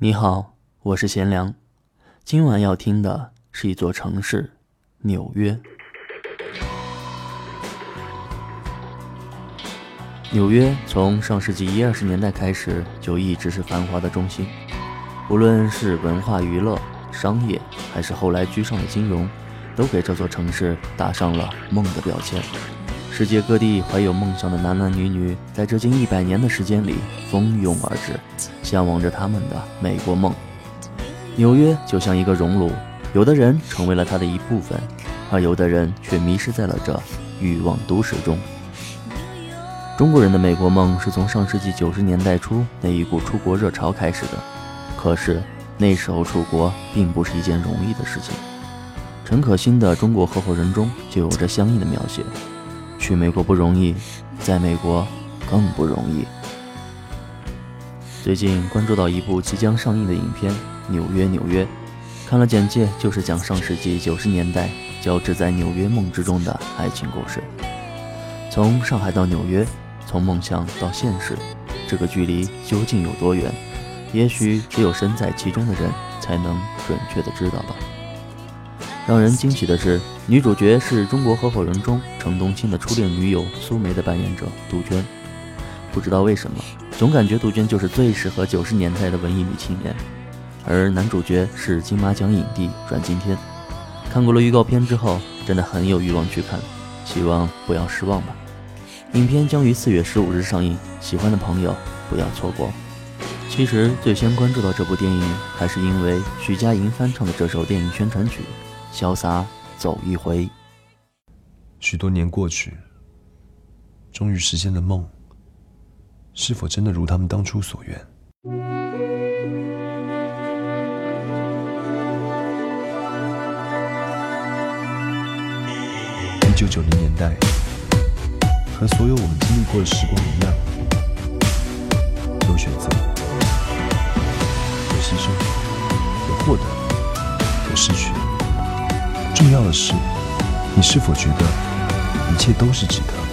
你好，我是贤良。今晚要听的是一座城市——纽约。纽约从上世纪一二十年代开始就一直是繁华的中心，无论是文化娱乐、商业，还是后来居上的金融，都给这座城市打上了梦的标签。世界各地怀有梦想的男男女女，在这近一百年的时间里蜂拥而至，向往着他们的美国梦。纽约就像一个熔炉，有的人成为了它的一部分，而有的人却迷失在了这欲望都市中。中国人的美国梦是从上世纪九十年代初那一股出国热潮开始的，可是那时候出国并不是一件容易的事情。陈可辛的《中国合伙人》中就有着相应的描写。去美国不容易，在美国更不容易。最近关注到一部即将上映的影片《纽约纽约》，看了简介，就是讲上世纪九十年代交织在纽约梦之中的爱情故事。从上海到纽约，从梦想到现实，这个距离究竟有多远？也许只有身在其中的人才能准确的知道吧。让人惊喜的是，女主角是中国合伙人中程东青的初恋女友苏梅的扮演者杜鹃。不知道为什么，总感觉杜鹃就是最适合九十年代的文艺女青年。而男主角是金马奖影帝阮经天。看过了预告片之后，真的很有欲望去看，希望不要失望吧。影片将于四月十五日上映，喜欢的朋友不要错过。其实最先关注到这部电影，还是因为徐佳莹翻唱的这首电影宣传曲。潇洒走一回。许多年过去，终于实现了梦，是否真的如他们当初所愿？一九九零年代，和所有我们经历过的时光一样，有选择，有牺牲，有获得，有失去。重要的是，你是否觉得一切都是值得？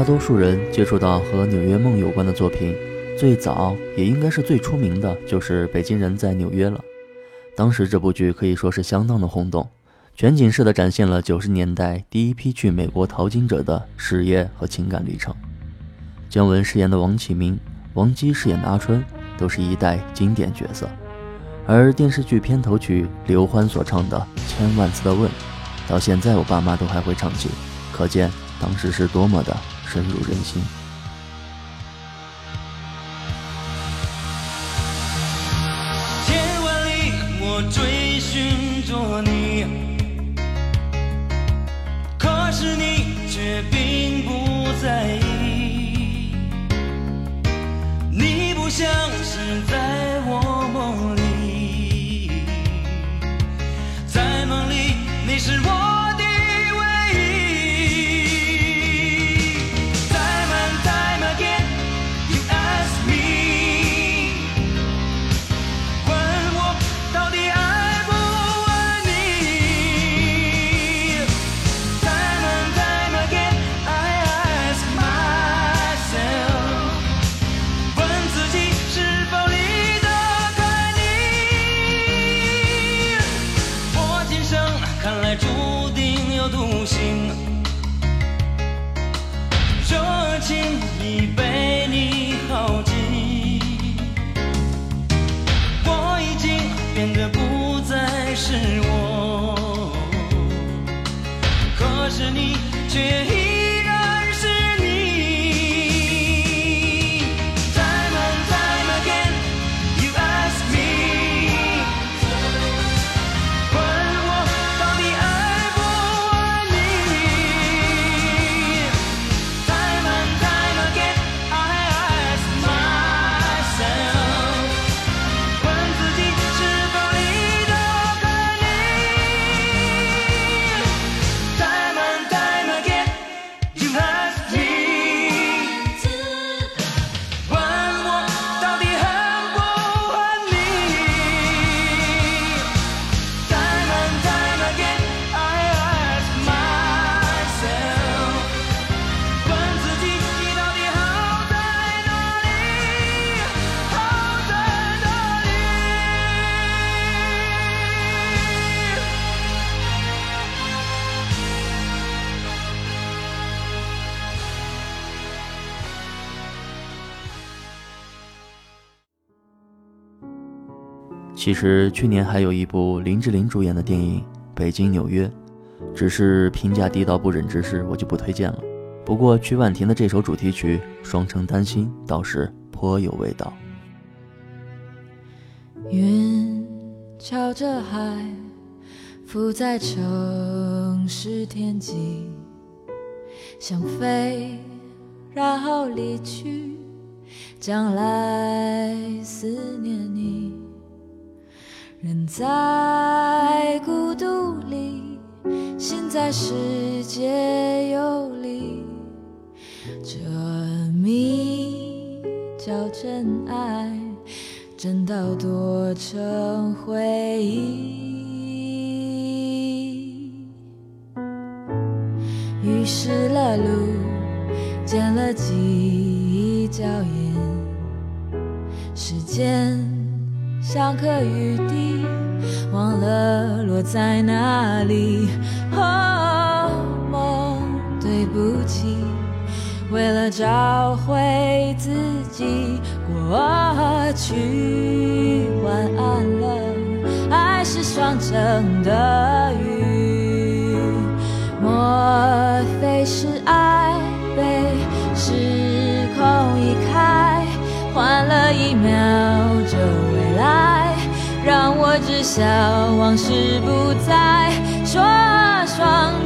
大多数人接触到和纽约梦有关的作品，最早也应该是最出名的，就是《北京人在纽约》了。当时这部剧可以说是相当的轰动，全景式的展现了九十年代第一批去美国淘金者的事业和情感历程。姜文饰演的王启明，王姬饰演的阿春，都是一代经典角色。而电视剧片头曲刘欢所唱的《千万次的问》，到现在我爸妈都还会唱起，可见当时是多么的深入人心。其实去年还有一部林志玲主演的电影《北京纽约》，只是评价低到不忍直视，我就不推荐了。不过曲婉婷的这首主题曲《双城丹心》倒是颇有味道。云朝着海，浮在城市天际，想飞，然后离去，将来思念你。人在孤独里，心在世界游离，这谜叫真爱，真到多成回忆。遗失了路，捡了记忆脚印，时间。像颗雨滴，忘了落在哪里。哦，梦，对不起，为了找回自己，过去晚安了。爱是双城的笑往事不再说双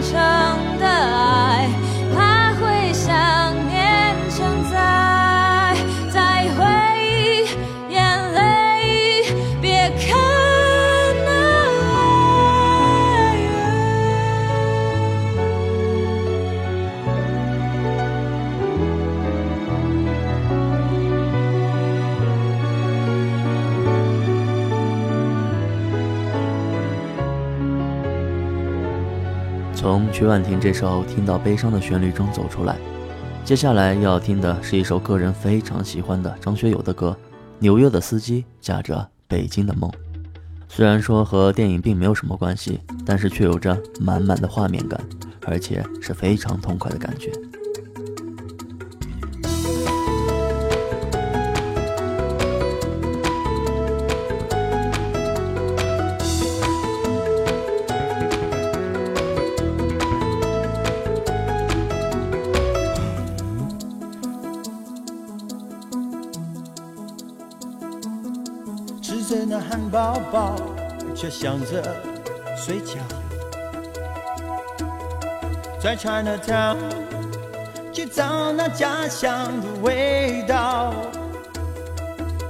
从曲婉婷这首听到悲伤的旋律中走出来，接下来要听的是一首个人非常喜欢的张学友的歌《纽约的司机驾着北京的梦》。虽然说和电影并没有什么关系，但是却有着满满的画面感，而且是非常痛快的感觉。的汉堡包，却想着睡觉。在 Chinatown 去找那家乡的味道，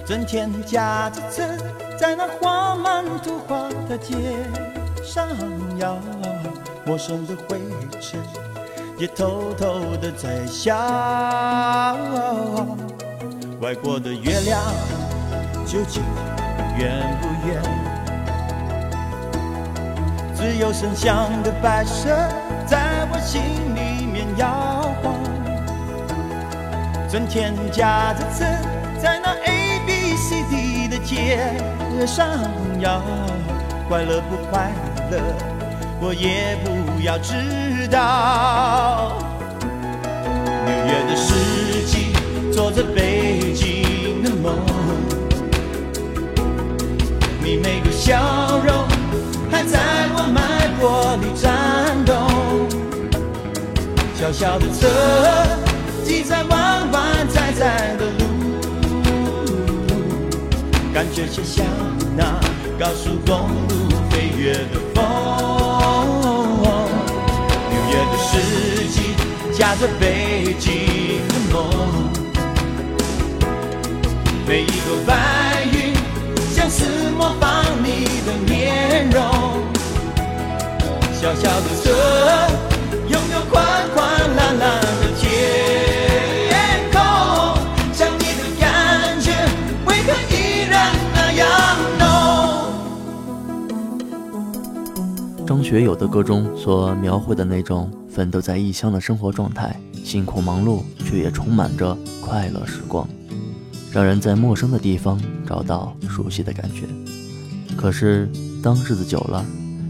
整天夹着车在那画满图画的街上摇，陌生的灰尘也偷偷的在笑。外国的月亮究竟远不远？只有声响的摆设在我心里面摇晃，春天驾着车在那 A B C D 的街上摇，快乐不快乐，我也不要知道。纽约的四季，做着北京的梦，你每个笑容还在我脉搏里颤动。小小的车，挤在弯弯窄窄的路，感觉就像那高速公路飞跃的风。纽约的四季，夹着北京的梦，每一个白像是模仿你的面容。小小的车，拥有宽宽蓝蓝的天空，想你的感觉为何依然那样浓？张学友的歌中所描绘的那种奋斗在异乡的生活状态，辛苦忙碌，却也充满着快乐时光，让人在陌生的地方找到熟悉的感觉。可是，当日子久了，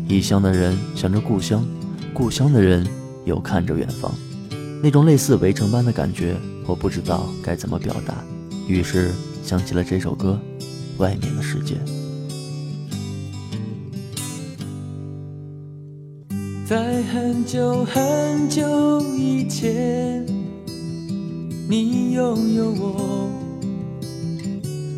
异乡的人想着故乡，故乡的人又看着远方，那种类似围城般的感觉，我不知道该怎么表达，于是想起了这首歌《外面的世界》。在很久很久以前，你拥有我，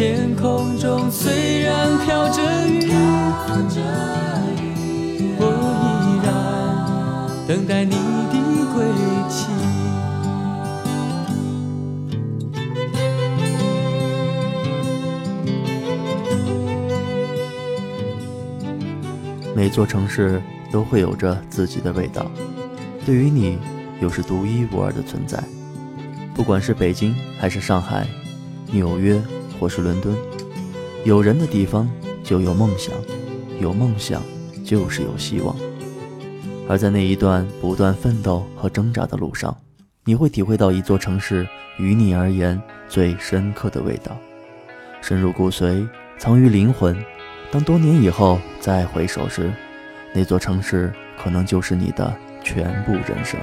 天空中虽然飘着雨，我依然等待你的归期。每座城市都会有着自己的味道，对于你又是独一无二的存在。不管是北京还是上海、纽约或是伦敦，有人的地方就有梦想，有梦想就是有希望。而在那一段不断奋斗和挣扎的路上，你会体会到一座城市于你而言最深刻的味道，深入骨髓，藏于灵魂。当多年以后再回首时，那座城市可能就是你的全部人生。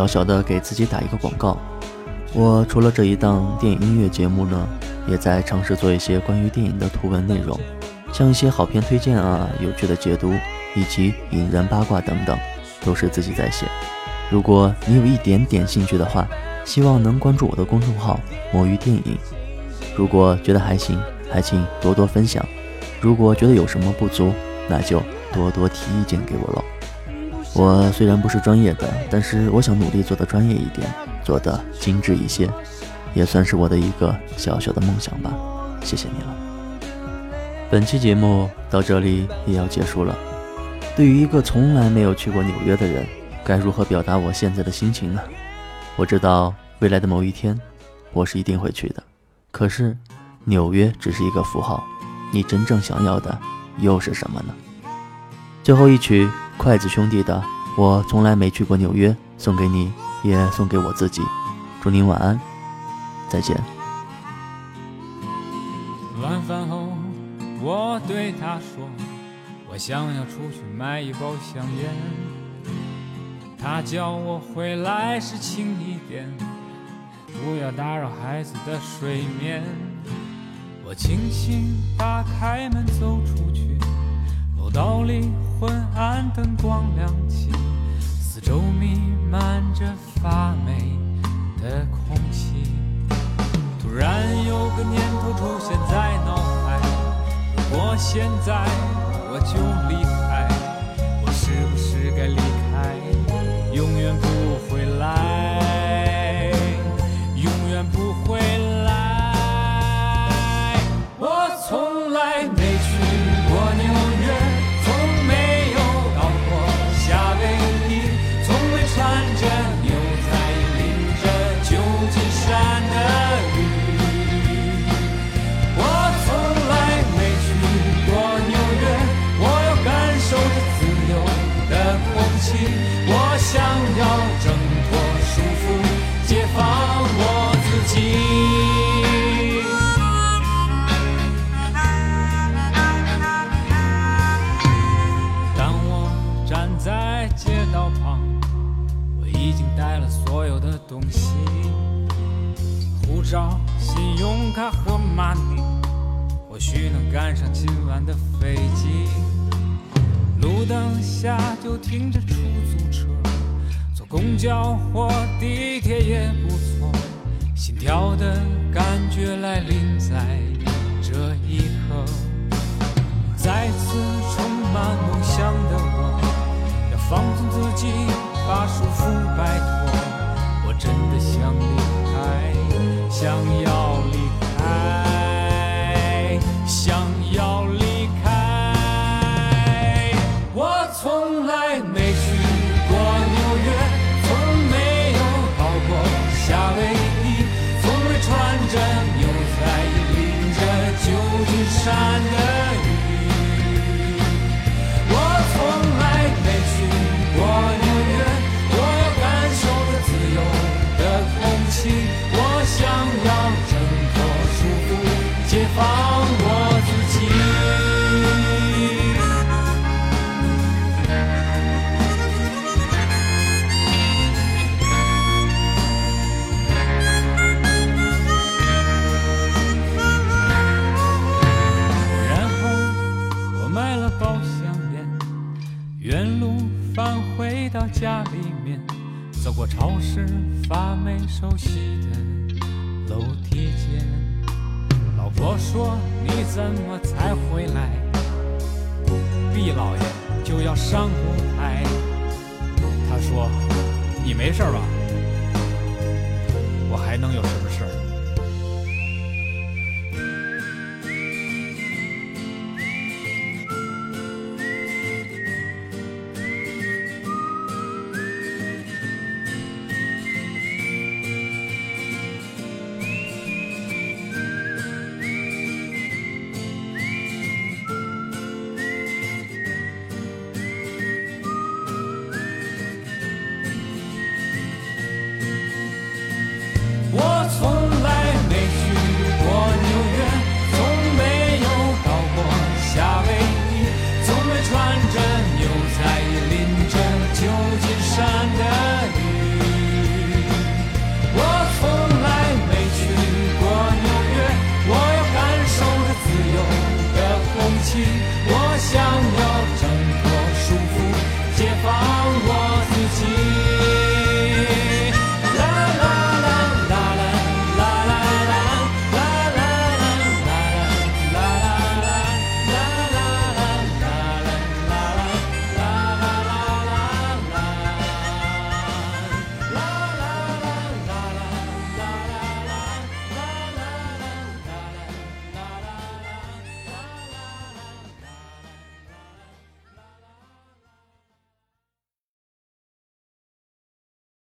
小小的给自己打一个广告，我除了这一档电影音乐节目呢，也在尝试做一些关于电影的图文内容，像一些好片推荐啊、有趣的解读以及引人八卦等等，都是自己在写。如果你有一点点兴趣的话，希望能关注我的公众号“魔芋电影”。如果觉得还行，还请多多分享；如果觉得有什么不足，那就多多提意见给我喽。我虽然不是专业的，但是我想努力做得专业一点，做得精致一些，也算是我的一个小小的梦想吧。谢谢你了。本期节目到这里也要结束了。对于一个从来没有去过纽约的人，该如何表达我现在的心情呢？我知道未来的某一天，我是一定会去的。可是，纽约只是一个符号，你真正想要的又是什么呢？最后一曲筷子兄弟的《我从来没去过纽约》送给你，也送给我自己。祝您晚安，再见。晚饭后，我对他说，我想要出去买一包香烟。他叫我回来时轻一点，不要打扰孩子的睡眠。我轻轻打开门走出去，楼道里昏暗灯光亮起，四周弥漫着发霉的空气。突然有个念头出现在脑海，如果现在我就离开，我想要挣脱束缚，解放我自己。当我站在街道旁，我已经带了所有的东西。护照、信用卡和 money，或许能赶上今晚的飞机。路灯下就停着出租车，坐公交或地铁也不错。心跳的感觉来临在这一刻，再次充满梦想的我，要放纵自己，把束缚摆脱。我真的想离开，想要离走过潮湿，发霉熟悉的楼梯间。老婆说：“你怎么才回来？毕老爷就要上舞台。”他说：“你没事吧？我还能有什么事？